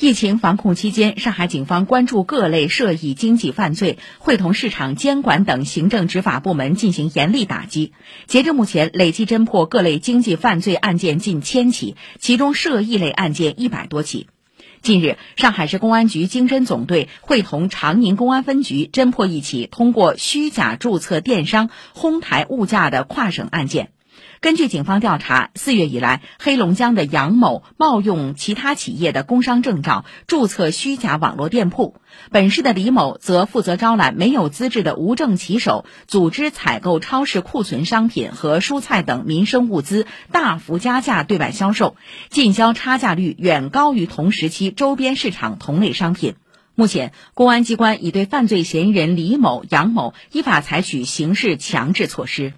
疫情防控期间，上海警方关注各类涉疫经济犯罪，会同市场监管等行政执法部门进行严厉打击。截至目前，累计侦破各类经济犯罪案件近千起，其中涉疫类案件一百多起。近日，上海市公安局经侦总队会同长宁公安分局侦破一起通过虚假注册电商哄抬物价的跨省案件。根据警方调查，四月以来，黑龙江的杨某冒用其他企业的工商证照，注册虚假网络店铺；本市的李某则负责招揽没有资质的无证骑手，组织采购超市库存商品和蔬菜等民生物资，大幅加价对外销售，进销差价率远高于同时期周边市场同类商品。目前，公安机关已对犯罪嫌疑人李某、杨某依法采取刑事强制措施。